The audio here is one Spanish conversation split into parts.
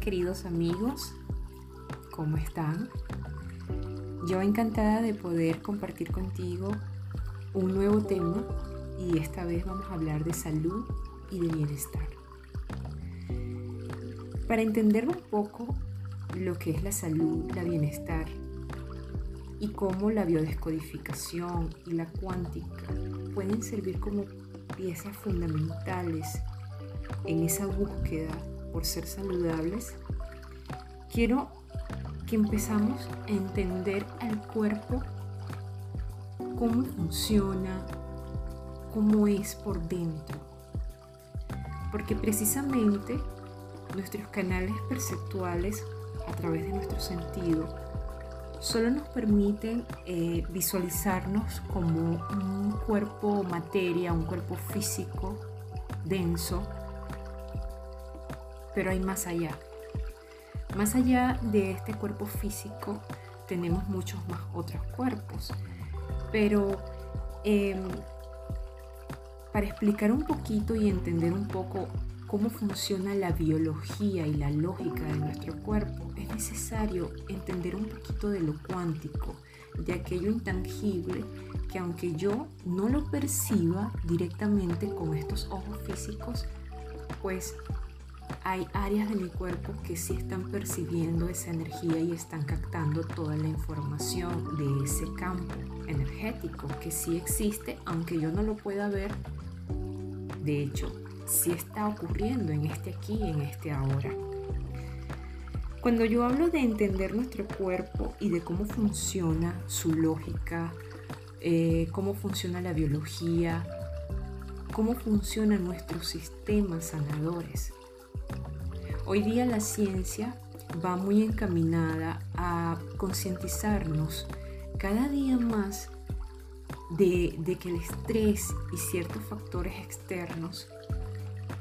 Queridos amigos, ¿cómo están? Yo encantada de poder compartir contigo un nuevo tema y esta vez vamos a hablar de salud y de bienestar. Para entender un poco lo que es la salud, la bienestar y cómo la biodescodificación y la cuántica pueden servir como piezas fundamentales en esa búsqueda por ser saludables, quiero que empezamos a entender al cuerpo cómo funciona, cómo es por dentro. Porque precisamente nuestros canales perceptuales a través de nuestro sentido solo nos permiten eh, visualizarnos como un cuerpo materia, un cuerpo físico denso, pero hay más allá. Más allá de este cuerpo físico, tenemos muchos más otros cuerpos. Pero em, para explicar un poquito y entender un poco cómo funciona la biología y la lógica de nuestro cuerpo, es necesario entender un poquito de lo cuántico, de aquello intangible que aunque yo no lo perciba directamente con estos ojos físicos, pues hay áreas de mi cuerpo que sí están percibiendo esa energía y están captando toda la información de ese campo energético que sí existe, aunque yo no lo pueda ver. De hecho, sí está ocurriendo en este aquí, en este ahora. Cuando yo hablo de entender nuestro cuerpo y de cómo funciona su lógica, eh, cómo funciona la biología, cómo funcionan nuestros sistemas sanadores, Hoy día la ciencia va muy encaminada a concientizarnos cada día más de, que el estrés y ciertos factores externos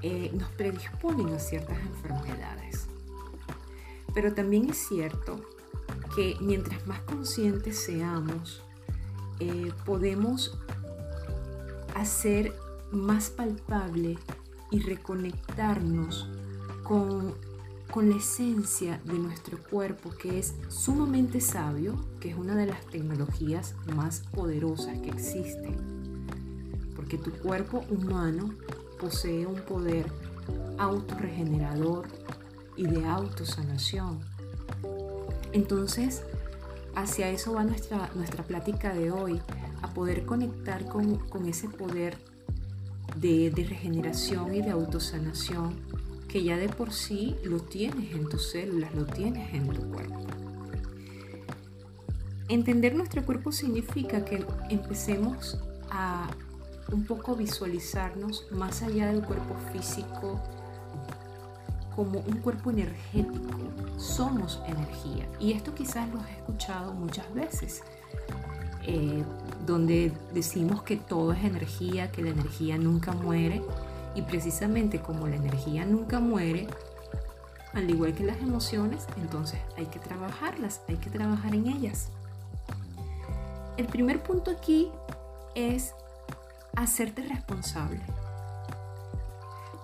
eh, nos predisponen a ciertas enfermedades. Pero también es cierto que mientras más conscientes seamos, eh, podemos hacer más palpable y reconectarnos con, la esencia de nuestro cuerpo que es sumamente sabio, que es una de las tecnologías más poderosas que existen. Porque tu cuerpo humano posee un poder autorregenerador y de autosanación. Entonces, hacia eso va nuestra, nuestra plática de hoy, a poder conectar con, ese poder de, de regeneración y de autosanación que ya de por sí lo tienes en tus células, lo tienes en tu cuerpo. Entender nuestro cuerpo significa que empecemos a un poco visualizarnos más allá del cuerpo físico como un cuerpo energético. Somos energía. Y esto quizás lo has escuchado muchas veces, eh, donde decimos que todo es energía, que la energía nunca muere y precisamente como la energía nunca muere, al igual que las emociones, entonces hay que trabajarlas, hay que trabajar en ellas. El primer punto aquí es hacerte responsable.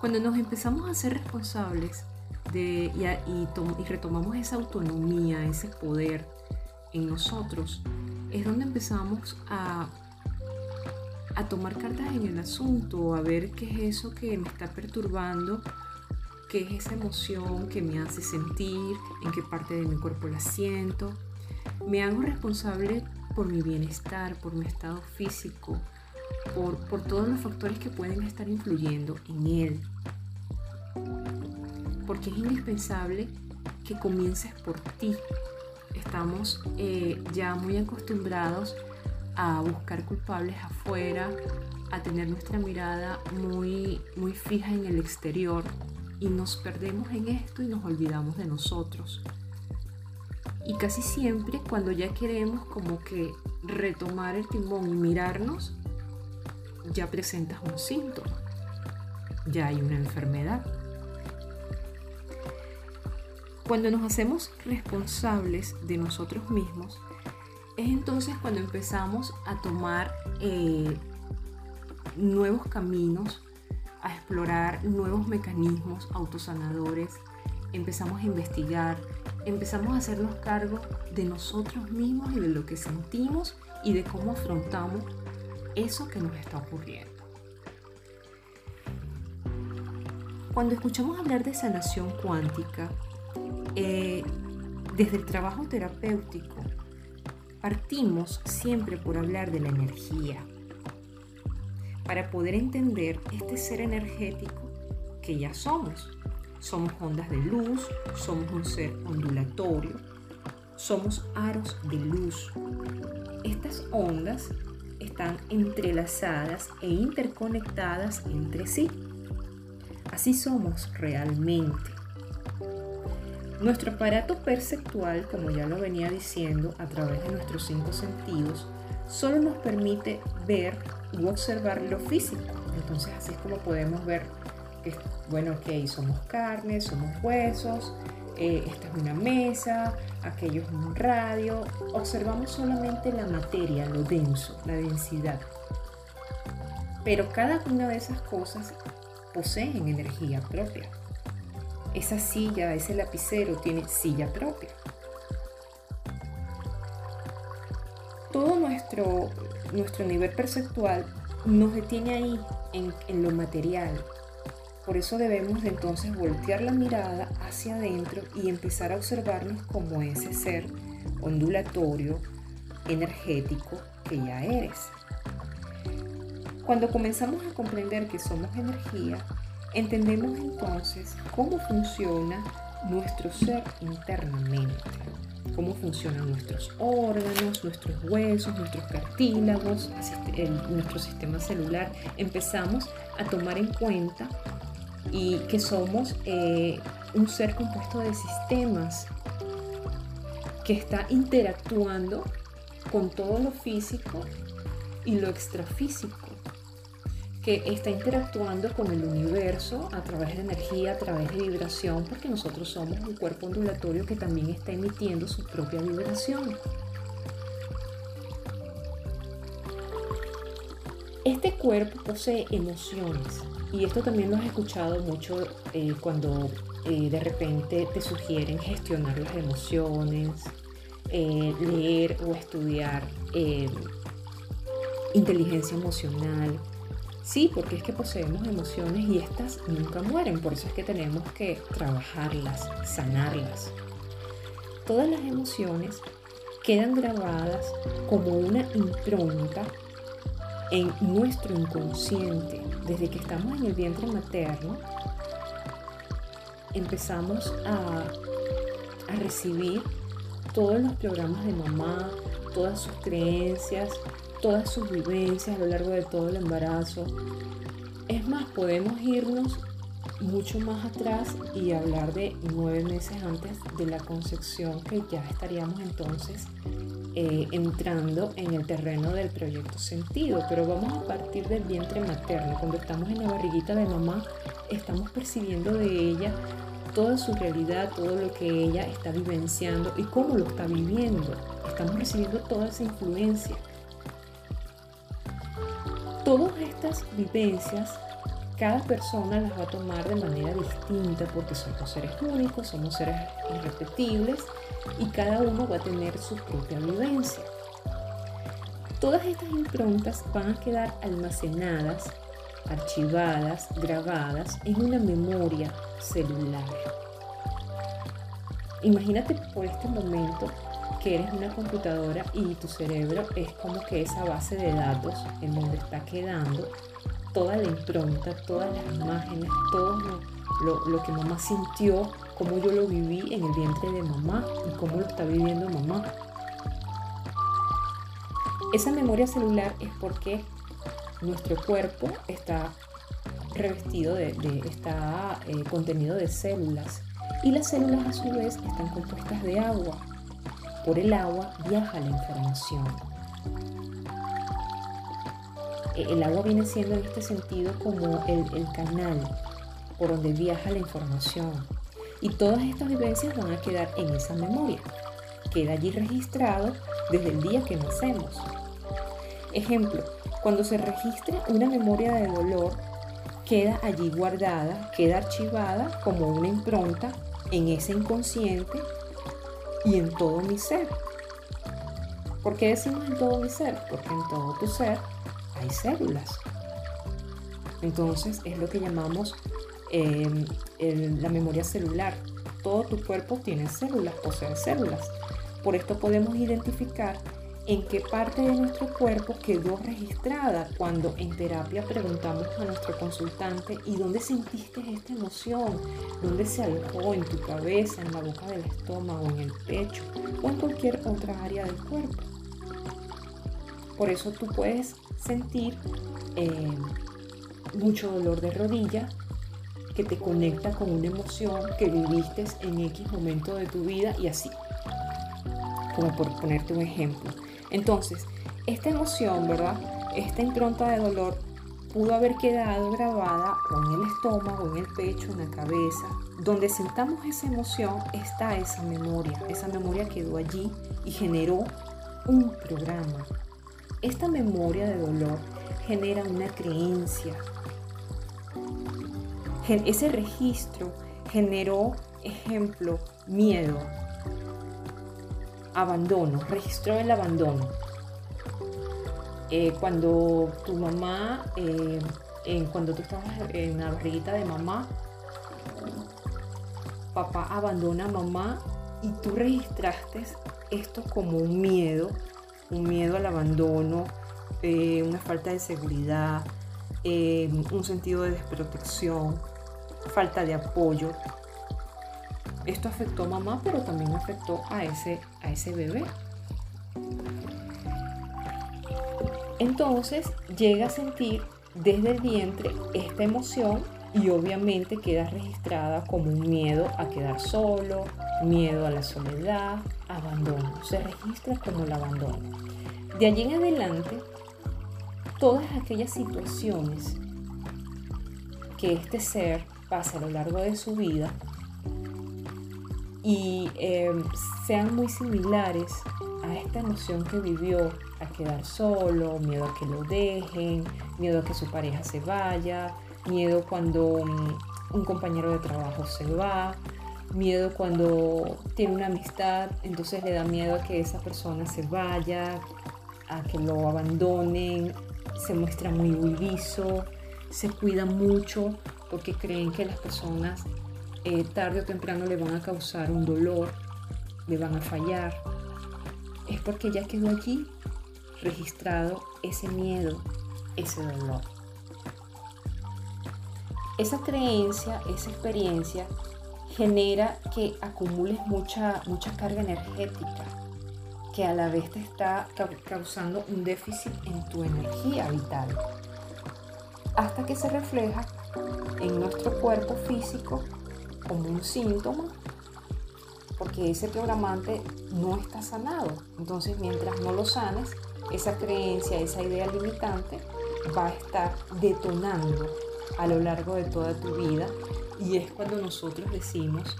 Cuando nos empezamos a ser responsables de, y, y retomamos esa autonomía, ese poder en nosotros, es donde empezamos a a tomar cartas en el asunto, a ver qué es eso que me está perturbando, qué es esa emoción que me hace sentir, en qué parte de mi cuerpo la siento. Me hago responsable por mi bienestar, por mi estado físico, por, por todos los factores que pueden estar influyendo en él. Porque es indispensable que comiences por ti. Estamos eh, ya muy acostumbrados buscar culpables afuera, a tener nuestra mirada muy, muy fija en el exterior y nos perdemos en esto y nos olvidamos de nosotros. Y casi siempre cuando ya queremos como que retomar el timón y mirarnos, ya presentas un síntoma, ya hay una enfermedad. Cuando nos hacemos responsables de nosotros mismos, es entonces cuando empezamos a tomar eh, nuevos caminos, a explorar nuevos mecanismos autosanadores empezamos a investigar, empezamos a hacernos cargo de nosotros mismos y de lo que sentimos y de cómo afrontamos eso que nos está ocurriendo. Cuando escuchamos hablar de sanación cuántica, eh, desde el trabajo terapéutico, partimos siempre por hablar de la energía, para poder entender este ser energético que ya somos. Somos ondas de luz, somos un ser ondulatorio, somos aros de luz. Estas ondas están entrelazadas e interconectadas entre sí. Así somos realmente. Nuestro aparato perceptual, como ya lo venía diciendo, a través de nuestros cinco sentidos, solo nos permite ver u observar lo físico. Entonces así es como podemos ver que, bueno, ok, somos carne, somos huesos, eh, esta es una mesa, aquello es un radio. Observamos solamente la materia, lo denso, la densidad. Pero cada una de esas cosas poseen energía propia. Esa silla, ese lapicero tiene silla propia. Todo nuestro, nuestro nivel perceptual nos detiene ahí en, en lo material. Por eso debemos entonces voltear la mirada hacia adentro y empezar a observarnos como ese ser ondulatorio, energético que ya eres. Cuando comenzamos a comprender que somos energía, entendemos entonces cómo funciona nuestro ser internamente, cómo funcionan nuestros órganos, nuestros huesos, nuestros cartílagos, nuestro sistema celular. Empezamos a tomar en cuenta y que somos eh, un ser compuesto de sistemas que está interactuando con todo lo físico y lo extrafísico que está interactuando con el universo a través de energía, a través de vibración, porque nosotros somos un cuerpo ondulatorio que también está emitiendo su propia vibración. Este cuerpo posee emociones y esto también lo has escuchado mucho eh, cuando eh, de repente te sugieren gestionar las emociones, eh, leer o estudiar inteligencia emocional, Sí, porque es que poseemos emociones y estas nunca mueren, por eso es que tenemos que trabajarlas, sanarlas. Todas las emociones quedan grabadas como una impronta en nuestro inconsciente. Desde que estamos en el vientre materno, empezamos a, a recibir todos los programas de mamá, todas sus creencias, todas sus vivencias a lo largo de todo el embarazo. Es más, podemos irnos mucho más atrás y hablar de nueve meses antes de la concepción, que ya estaríamos entonces eh, entrando en el terreno del proyecto sentido. Pero vamos a partir del vientre materno. Cuando estamos en la barriguita de mamá, estamos percibiendo de ella toda su realidad, todo lo que ella está vivenciando y cómo lo está viviendo. Estamos recibiendo toda esa influencia. Todas estas vivencias, cada persona las va a tomar de manera distinta porque somos seres únicos, somos seres irrepetibles y cada uno va a tener su propia vivencia. Todas estas improntas van a quedar almacenadas, archivadas, grabadas en una memoria celular. Imagínate por este momento que eres una computadora y tu cerebro es como que esa base de datos en donde está quedando toda la impronta, todas las imágenes, todo lo, que mamá sintió, cómo yo lo viví en el vientre de mamá y cómo lo está viviendo mamá. Esa memoria celular es porque nuestro cuerpo está revestido de, está eh, contenido de células y las células a su vez están compuestas de agua por el agua viaja la información. E, el agua viene siendo en este sentido como el, canal por donde viaja la información. Y todas estas vivencias van a quedar en esa memoria. Queda allí registrado desde el día que nacemos. Ejemplo, cuando se registra una memoria de dolor, queda allí guardada, queda archivada como una impronta en ese inconsciente y en todo mi ser. ¿Por qué decimos en todo mi ser? Porque en todo tu ser hay células. Entonces es lo que llamamos em, la memoria celular. Todo tu cuerpo tiene células, posee células. Por esto podemos identificar en qué parte de nuestro cuerpo quedó registrada cuando en terapia preguntamos a nuestro consultante y dónde sentiste esta emoción, dónde se alojó en tu cabeza, en la boca del estómago, en el pecho o en cualquier otra área del cuerpo. Por eso tú puedes sentir eh, mucho dolor de rodilla que te conecta con una emoción que viviste en X momento de tu vida y así, como por ponerte un ejemplo. Entonces, esta emoción, ¿verdad? Esta impronta de dolor pudo haber quedado grabada o en el estómago, en el pecho, en la cabeza. Donde sentamos esa emoción está esa memoria. Esa memoria quedó allí y generó un programa. Esta memoria de dolor genera una creencia. Ese registro generó, ejemplo, miedo, abandono, registró el abandono. Eh, cuando tu mamá, eh, cuando tú estabas en la barriguita de mamá, papá abandona a mamá y tú registraste esto como un miedo, un miedo al abandono, eh, una falta de seguridad, un sentido de desprotección, falta de apoyo. Esto afectó a mamá, pero también afectó a ese, a ese bebé. Entonces llega a sentir desde el vientre esta emoción y obviamente queda registrada como un miedo a quedar solo, miedo a la soledad, abandono. Se registra como el abandono. De allí en adelante, todas aquellas situaciones que este ser pasa a lo largo de su vida y em, sean muy similares a esta emoción que vivió, a quedar solo, miedo a que lo dejen, miedo a que su pareja se vaya, miedo cuando mm, un compañero de trabajo se va, miedo cuando tiene una amistad, entonces le da miedo a que esa persona se vaya, a que lo abandonen, se muestra muy huidizo, se cuida mucho porque creen que las personas eh, tarde o temprano le van a causar un dolor, le van a fallar, es porque ya quedó allí registrado ese miedo, ese dolor. Esa creencia, esa experiencia genera que acumules mucha, mucha carga energética, que a la vez te está causando un déficit en tu energía vital, hasta que se refleja en nuestro cuerpo físico como un síntoma porque ese programante no está sanado. Entonces, mientras no lo sanes, esa creencia, esa idea limitante va a estar detonando a lo largo de toda tu vida y es cuando nosotros decimos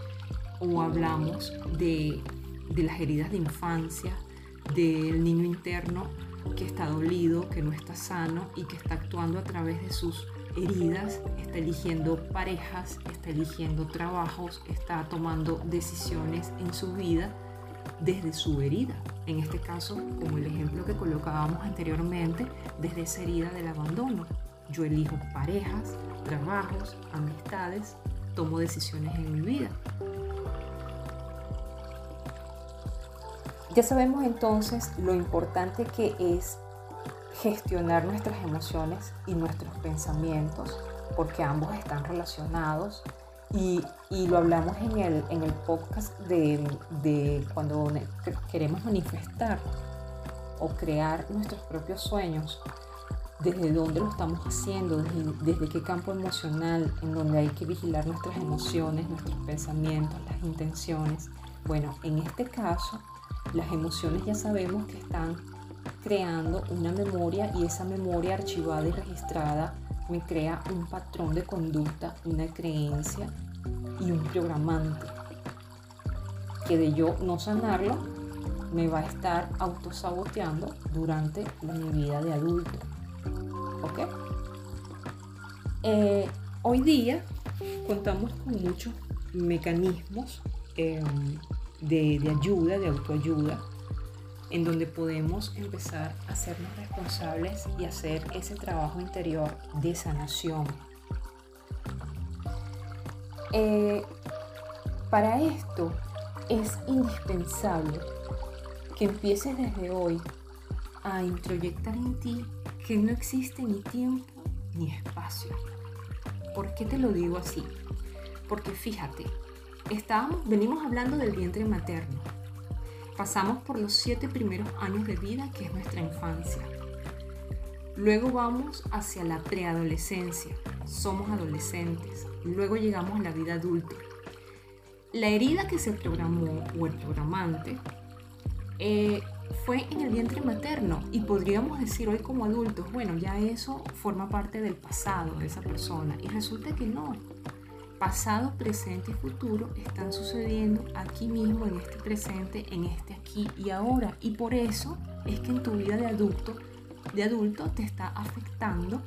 o hablamos de, de las heridas de infancia, del niño interno que está dolido, que no está sano y que está actuando a través de sus heridas, está eligiendo parejas, está eligiendo trabajos, está tomando decisiones en su vida desde su herida. En este caso, como el ejemplo que colocábamos anteriormente, desde esa herida del abandono. Yo elijo parejas, trabajos, amistades, tomo decisiones en mi vida. Ya sabemos entonces lo importante que es gestionar nuestras emociones y nuestros pensamientos, porque ambos están relacionados. Y, lo hablamos en el, en el podcast de, de, cuando queremos manifestar o crear nuestros propios sueños, desde dónde lo estamos haciendo, desde, desde qué campo emocional, en donde hay que vigilar nuestras emociones, nuestros pensamientos, las intenciones. Bueno, en este caso, las emociones ya sabemos que están creando una memoria y esa memoria archivada y registrada me crea un patrón de conducta, una creencia y un programante que de yo no sanarlo me va a estar autosaboteando durante mi vida de adulto. ¿Ok? Eh, hoy día contamos con muchos mecanismos em, de, de ayuda, de autoayuda, en donde podemos empezar a hacernos responsables y hacer ese trabajo interior de sanación. Eh, para esto es indispensable que empieces desde hoy a introyectar en ti que no existe ni tiempo ni espacio. ¿Por qué te lo digo así? Porque fíjate, estábamos, venimos hablando del vientre materno. Pasamos por los siete primeros años de vida, que es nuestra infancia. Luego vamos hacia la preadolescencia, somos adolescentes. Luego llegamos a la vida adulta. La herida que se programó o el programante eh, fue en el vientre materno y podríamos decir hoy como adultos, bueno, ya eso forma parte del pasado de esa persona y resulta que no. Pasado, presente y futuro están sucediendo aquí mismo, en este presente, en este aquí y ahora. Y por eso es que en tu vida de adulto, de adulto te está afectando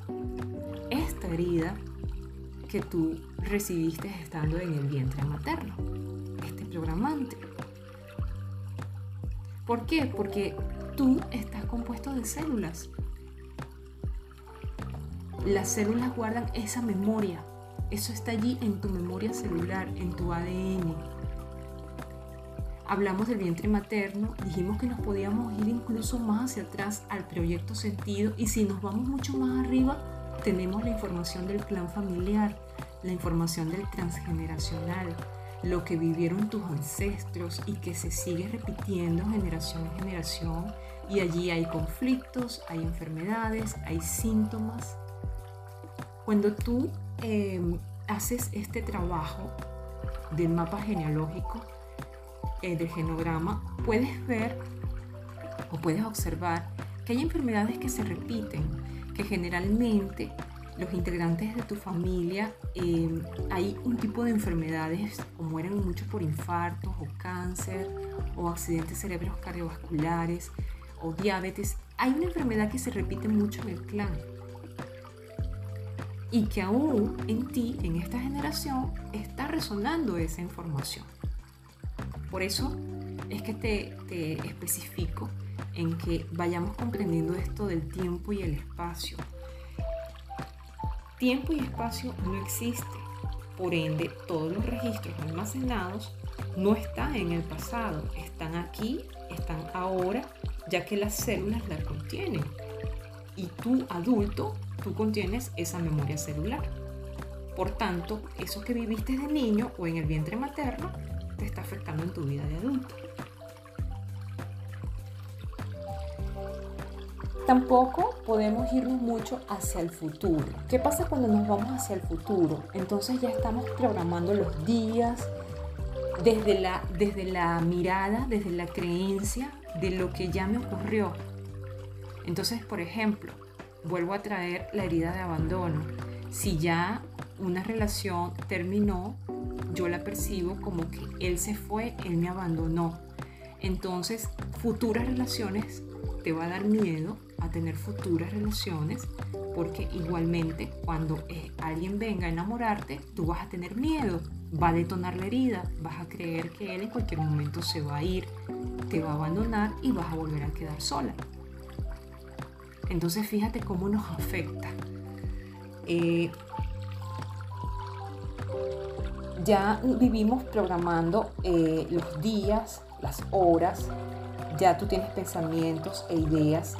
esta herida que tú recibiste estando en el vientre materno, este programante. ¿Por qué? Porque tú estás compuesto de células. Las células guardan esa memoria. Eso está allí en tu memoria celular, en tu ADN. Hablamos del vientre materno, dijimos que nos podíamos ir incluso más hacia atrás al proyecto sentido y si nos vamos mucho más arriba, tenemos la información del clan familiar, la información del transgeneracional, lo que vivieron tus ancestros y que se sigue repitiendo generación en generación. Y allí hay conflictos, hay enfermedades, hay síntomas. Cuando tú em, haces este trabajo del mapa genealógico, eh, del genograma, puedes ver o puedes observar que hay enfermedades que se repiten, que generalmente los integrantes de tu familia, em, hay un tipo de enfermedades, como mueren mucho por infartos o cáncer o accidentes cerebros cardiovasculares o diabetes, hay una enfermedad que se repite mucho en el clan y que aún en ti, en esta generación, está resonando esa información. Por eso es que te, te especifico en que vayamos comprendiendo esto del tiempo y el espacio Tiempo y espacio no existe, por ende todos los registros almacenados no están en el pasado, están aquí, están ahora, ya que las células las contienen. Y tú adulto, tú contienes esa memoria celular. Por tanto, eso que viviste de niño o en el vientre materno te está afectando en tu vida de adulto. Tampoco podemos irnos mucho hacia el futuro. ¿Qué pasa cuando nos vamos hacia el futuro? Entonces ya estamos programando los días desde la, desde la mirada, desde la creencia de lo que ya me ocurrió. Entonces, por ejemplo, vuelvo a traer la herida de abandono. Si ya una relación terminó, yo la percibo como que él se fue, él me abandonó. Entonces, futuras relaciones te va a dar miedo a tener futuras relaciones porque igualmente cuando eh, alguien venga a enamorarte, tú vas a tener miedo, va a detonar la herida, vas a creer que él en cualquier momento se va a ir, te va a abandonar y vas a volver a quedar sola. Entonces fíjate cómo nos afecta. Eh, ya vivimos programando eh, los días, las horas, ya tú tienes pensamientos e ideas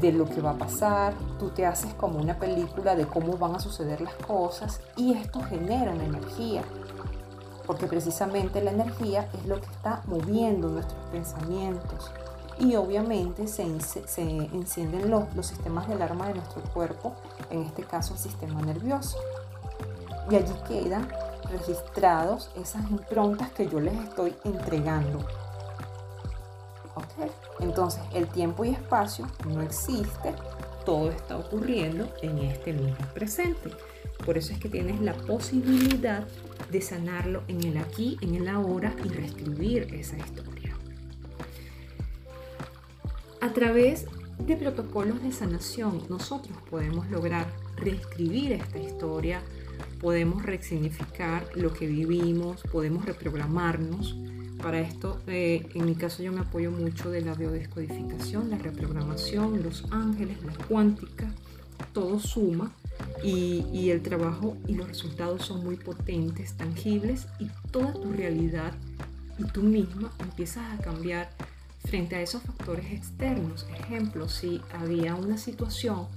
de lo que va a pasar, tú te haces como una película de cómo van a suceder las cosas y esto genera una energía, porque precisamente la energía es lo que está moviendo nuestros pensamientos y obviamente se, encienden los, los sistemas de alarma de nuestro cuerpo, en este caso el sistema nervioso. Y allí quedan registrados esas improntas que yo les estoy entregando entonces, el tiempo y espacio no existe, todo está ocurriendo en este mismo presente. Por eso es que tienes la posibilidad de sanarlo en el aquí, en el ahora y reescribir esa historia. A través de protocolos de sanación, nosotros podemos lograr reescribir esta historia podemos resignificar lo que vivimos, podemos reprogramarnos. Para esto, eh, en mi caso, yo me apoyo mucho de la biodescodificación, la reprogramación, los ángeles, la cuántica, todo suma y, y, el trabajo y los resultados son muy potentes, tangibles y toda tu realidad y tú misma empiezas a cambiar frente a esos factores externos. Ejemplo, si había una situación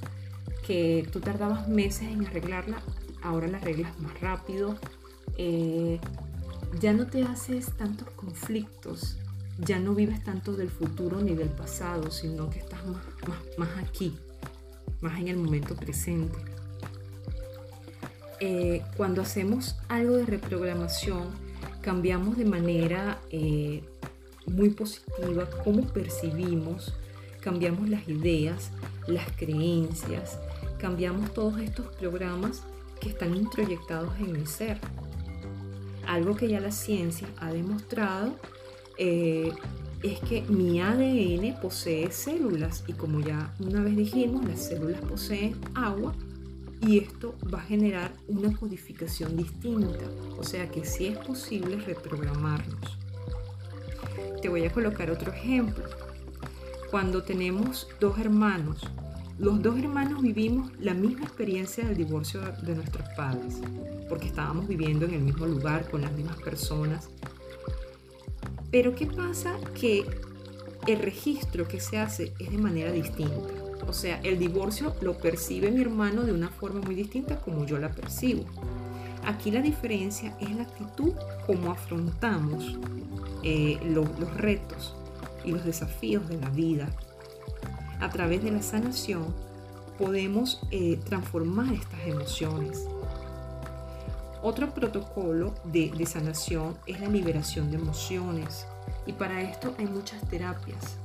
que tú tardabas meses en arreglarla, ahora la arreglas más rápido. Eh, ya no te haces tantos conflictos, ya no vives tanto del futuro ni del pasado, sino que estás más, más, aquí, más en el momento presente. Eh, cuando hacemos algo de reprogramación, cambiamos de manera eh, muy positiva cómo percibimos, cambiamos las ideas, las creencias, cambiamos todos estos programas que están introyectados en mi ser. Algo que ya la ciencia ha demostrado eh, es que mi ADN posee células y como ya una vez dijimos, las células poseen agua y esto va a generar una codificación distinta. O sea que sí es posible reprogramarnos. Te voy a colocar otro ejemplo. Cuando tenemos dos hermanos los dos hermanos vivimos la misma experiencia del divorcio de nuestros padres, porque estábamos viviendo en el mismo lugar, con las mismas personas. Pero ¿qué pasa? Que el registro que se hace es de manera distinta. O sea, el divorcio lo percibe mi hermano de una forma muy distinta como yo la percibo. Aquí la diferencia es la actitud como afrontamos eh, los retos y los desafíos de la vida a través de la sanación podemos eh, transformar estas emociones. Otro protocolo de, sanación es la liberación de emociones y para esto hay muchas terapias.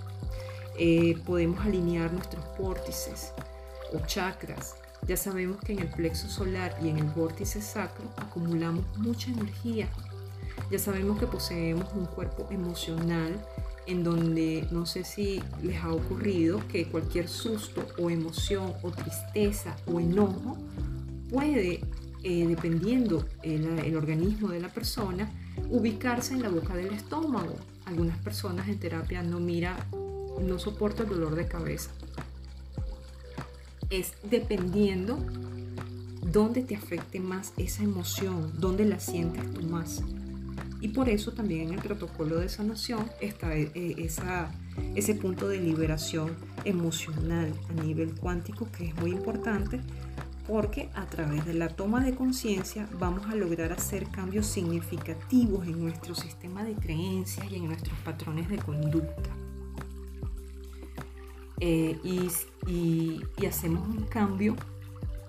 Eh, podemos alinear nuestros vórtices o chakras. Ya sabemos que en el plexo solar y en el vórtice sacro acumulamos mucha energía. Ya sabemos que poseemos un cuerpo emocional en donde no sé si les ha ocurrido que cualquier susto o emoción o tristeza o enojo puede, eh, dependiendo el, organismo de la persona, ubicarse en la boca del estómago. Algunas personas en terapia no mira, no soporta el dolor de cabeza. Es dependiendo dónde te afecte más esa emoción, dónde la sientes tú más. Y por eso también en el protocolo de sanación está eh, ese punto de liberación emocional a nivel cuántico que es muy importante porque a través de la toma de conciencia vamos a lograr hacer cambios significativos en nuestro sistema de creencias y en nuestros patrones de conducta. Eh, y, hacemos un cambio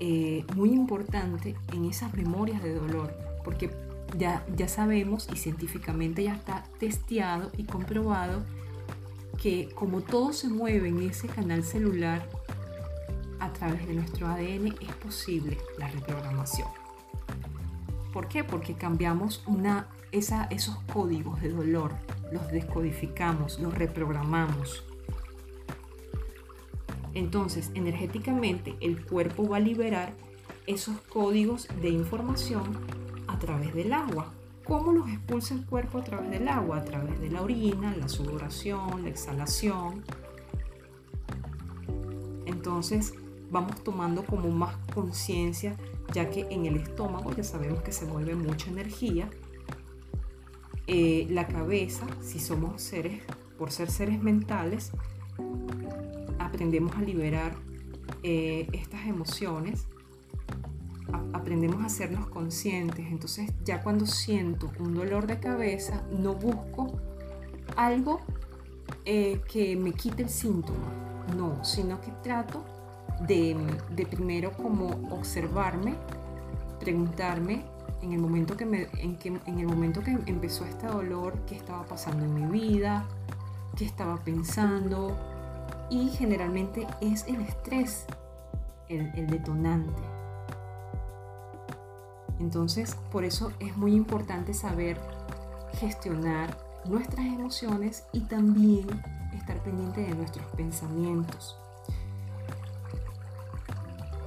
eh, muy importante en esas memorias de dolor, porque ya, sabemos y científicamente ya está testeado y comprobado que como todo se mueve en ese canal celular a través de nuestro ADN es posible la reprogramación. ¿Por qué? Porque cambiamos una, esos códigos de dolor, los descodificamos, los reprogramamos. Entonces, energéticamente, el cuerpo va a liberar esos códigos de información través del agua. ¿Cómo los expulsa el cuerpo a través del agua? A través de la orina, la sudoración, la exhalación. Entonces vamos tomando como más conciencia, ya que en el estómago ya sabemos que se mueve mucha energía. Eh, la cabeza, si somos seres, por ser seres mentales, aprendemos a liberar eh, estas emociones aprendemos a hacernos conscientes. Entonces ya cuando siento un dolor de cabeza, no busco algo eh, que me quite el síntoma, no, sino que trato de, primero como observarme, preguntarme en el momento que, me, en, que, en el momento que empezó este dolor, qué estaba pasando en mi vida, qué estaba pensando, y generalmente es el estrés el detonante. Entonces, por eso es muy importante saber gestionar nuestras emociones y también estar pendiente de nuestros pensamientos.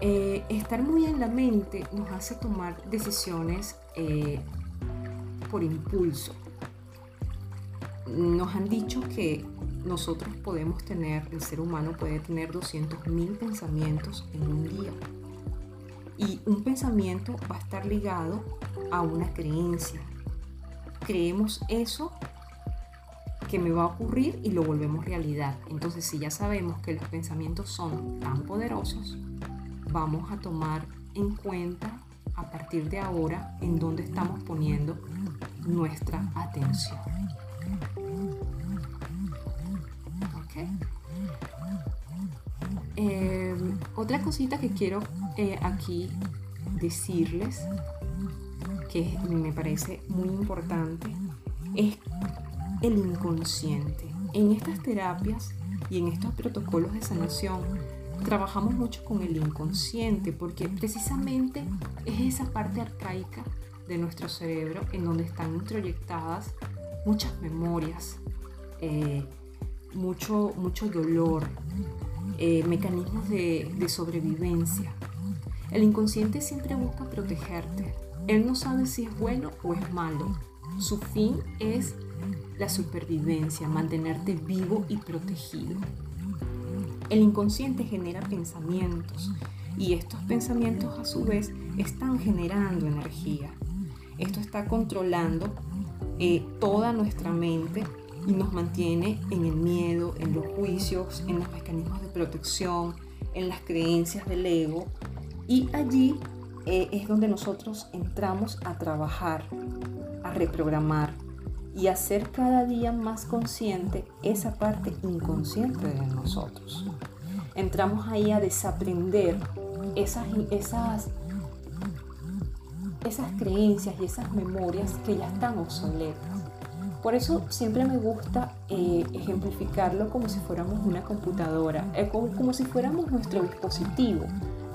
eh, estar muy en la mente nos hace tomar decisiones eh, por impulso. Nos han dicho que nosotros podemos tener, el ser humano puede tener 200.000 pensamientos en un día. Y un pensamiento va a estar ligado a una creencia. Creemos eso que me va a ocurrir y lo volvemos realidad. Entonces, si ya sabemos que los pensamientos son tan poderosos, vamos a tomar en cuenta a partir de ahora en dónde estamos poniendo nuestra atención. Em, otra cosita que quiero aquí decirles, que me parece muy importante, es el inconsciente. En estas terapias y en estos protocolos de sanación trabajamos mucho con el inconsciente porque precisamente es esa parte arcaica de nuestro cerebro en donde están introyectadas muchas memorias, eh, mucho, mucho dolor, eh, mecanismos de, sobrevivencia. El inconsciente siempre busca protegerte. Él no sabe si es bueno o es malo. Su fin es la supervivencia, mantenerte vivo y protegido. El inconsciente genera pensamientos y estos pensamientos a su vez están generando energía. Esto está controlando eh, toda nuestra mente y nos mantiene en el miedo, en los juicios, en los mecanismos de protección, en las creencias del ego. Y allí eh, es donde nosotros entramos a trabajar, a reprogramar y hacer cada día más consciente esa parte inconsciente de nosotros. Entramos ahí a desaprender esas, esas esas creencias y esas memorias que ya están obsoletas. Por eso siempre me gusta eh, ejemplificarlo como si fuéramos una computadora, eh, como, como, si fuéramos nuestro dispositivo.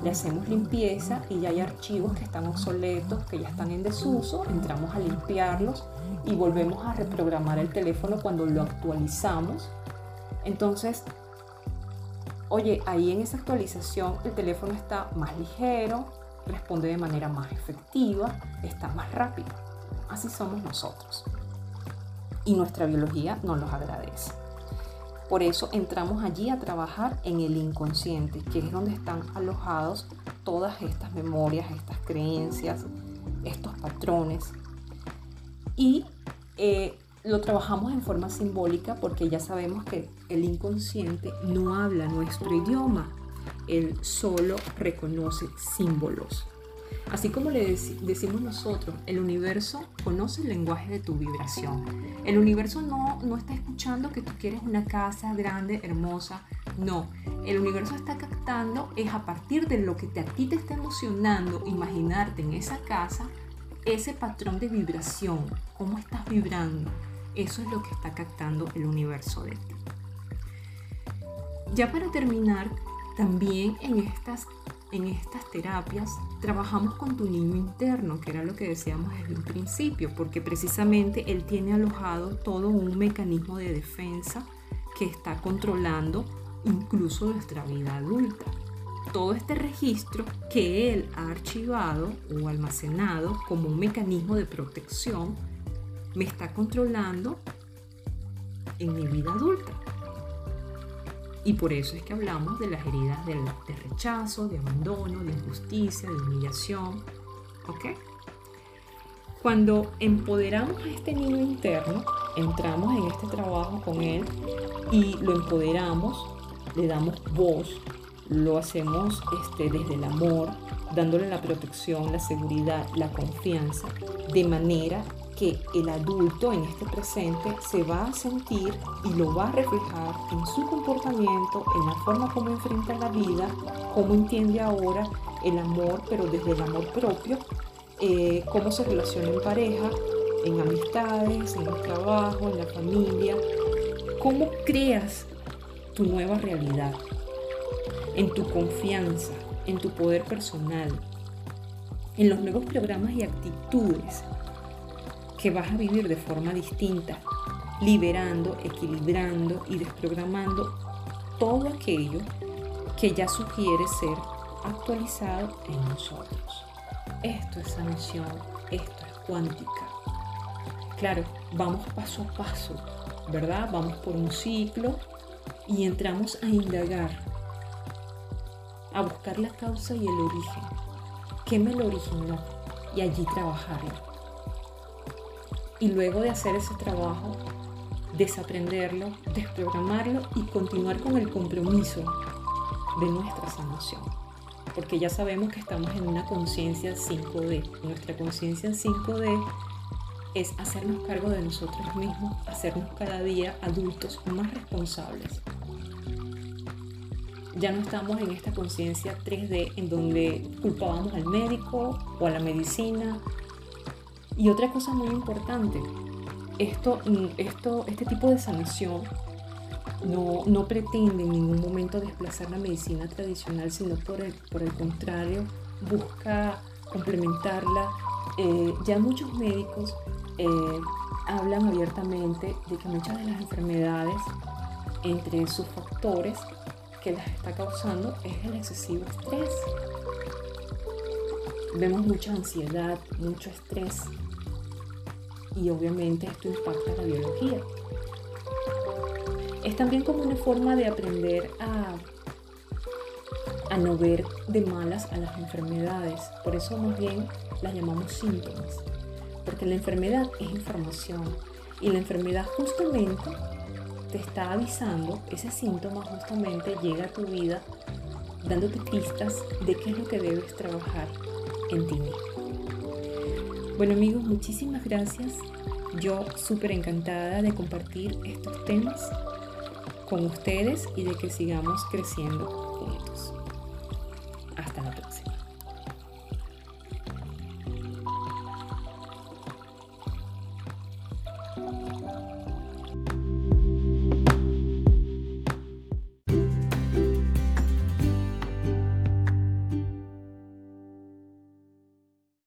Le hacemos limpieza y ya hay archivos que están obsoletos, que ya están en desuso, entramos a limpiarlos y volvemos a reprogramar el teléfono cuando lo actualizamos. Entonces, oye, ahí en esa actualización el teléfono está más ligero, responde de manera más efectiva, está más rápido. Así somos nosotros. Y nuestra biología nos los agradece. Por eso entramos allí a trabajar en el inconsciente, que es donde están alojados todas estas memorias, estas creencias, estos patrones. Y eh, lo trabajamos en forma simbólica porque ya sabemos que el inconsciente no habla nuestro idioma, él solo reconoce símbolos. Así como le decimos nosotros, el universo conoce el lenguaje de tu vibración. El universo no, no está escuchando que tú quieres una casa grande, hermosa. No, el universo está captando es a partir de lo que a ti te está emocionando, imaginarte en esa casa, ese patrón de vibración, cómo estás vibrando. Eso es lo que está captando el universo de ti. Ya para terminar, también en estas, en estas terapias trabajamos con tu niño interno, que era lo que decíamos desde un principio, porque precisamente él tiene alojado todo un mecanismo de defensa que está controlando incluso nuestra vida adulta. Todo este registro que él ha archivado o almacenado como un mecanismo de protección me está controlando en mi vida adulta. Y por eso es que hablamos de las heridas de, rechazo, de abandono, de injusticia, de humillación. ¿Ok? Cuando empoderamos a este niño interno, entramos en este trabajo con él y lo empoderamos, le damos voz, lo hacemos este, desde el amor, dándole la protección, la seguridad, la confianza, de manera que el adulto en este presente se va a sentir y lo va a reflejar en su comportamiento, en la forma como enfrenta la vida, cómo entiende ahora el amor, pero desde el amor propio, eh, cómo se relaciona en pareja, en amistades, en el trabajo, en la familia, cómo creas tu nueva realidad, en tu confianza, en tu poder personal, en los nuevos programas y actitudes que vas a vivir de forma distinta, liberando, equilibrando y desprogramando todo aquello que ya sugiere ser actualizado en nosotros. Esto es sanación, esto es cuántica. Claro, vamos paso a paso, ¿verdad? Vamos por un ciclo y entramos a indagar, a buscar la causa y el origen. ¿Qué me lo originó? Y allí trabajarlo. Y luego de hacer ese trabajo, desaprenderlo, desprogramarlo y continuar con el compromiso de nuestra sanación. Porque ya sabemos que estamos en una conciencia 5D. Nuestra conciencia 5D es hacernos cargo de nosotros mismos, hacernos cada día adultos más responsables. Ya no estamos en esta conciencia 3D en donde culpábamos al médico o a la medicina. Y otra cosa muy importante, esto, esto, este tipo de sanación no, no, pretende en ningún momento desplazar la medicina tradicional, sino por el, por el contrario, busca complementarla. Eh, ya muchos médicos eh, hablan abiertamente de que muchas de las enfermedades, entre sus factores que las está causando, es el excesivo estrés. Vemos mucha ansiedad, mucho estrés, y obviamente esto impacta la biología. Es también como una forma de aprender a, a no ver de malas a las enfermedades. Por eso más bien las llamamos síntomas. Porque la enfermedad es información y la enfermedad justamente te está avisando, ese síntoma justamente llega a tu vida dándote pistas de qué es lo que debes trabajar Bueno amigos, muchísimas gracias. Yo súper encantada de compartir estos temas con ustedes y de que sigamos creciendo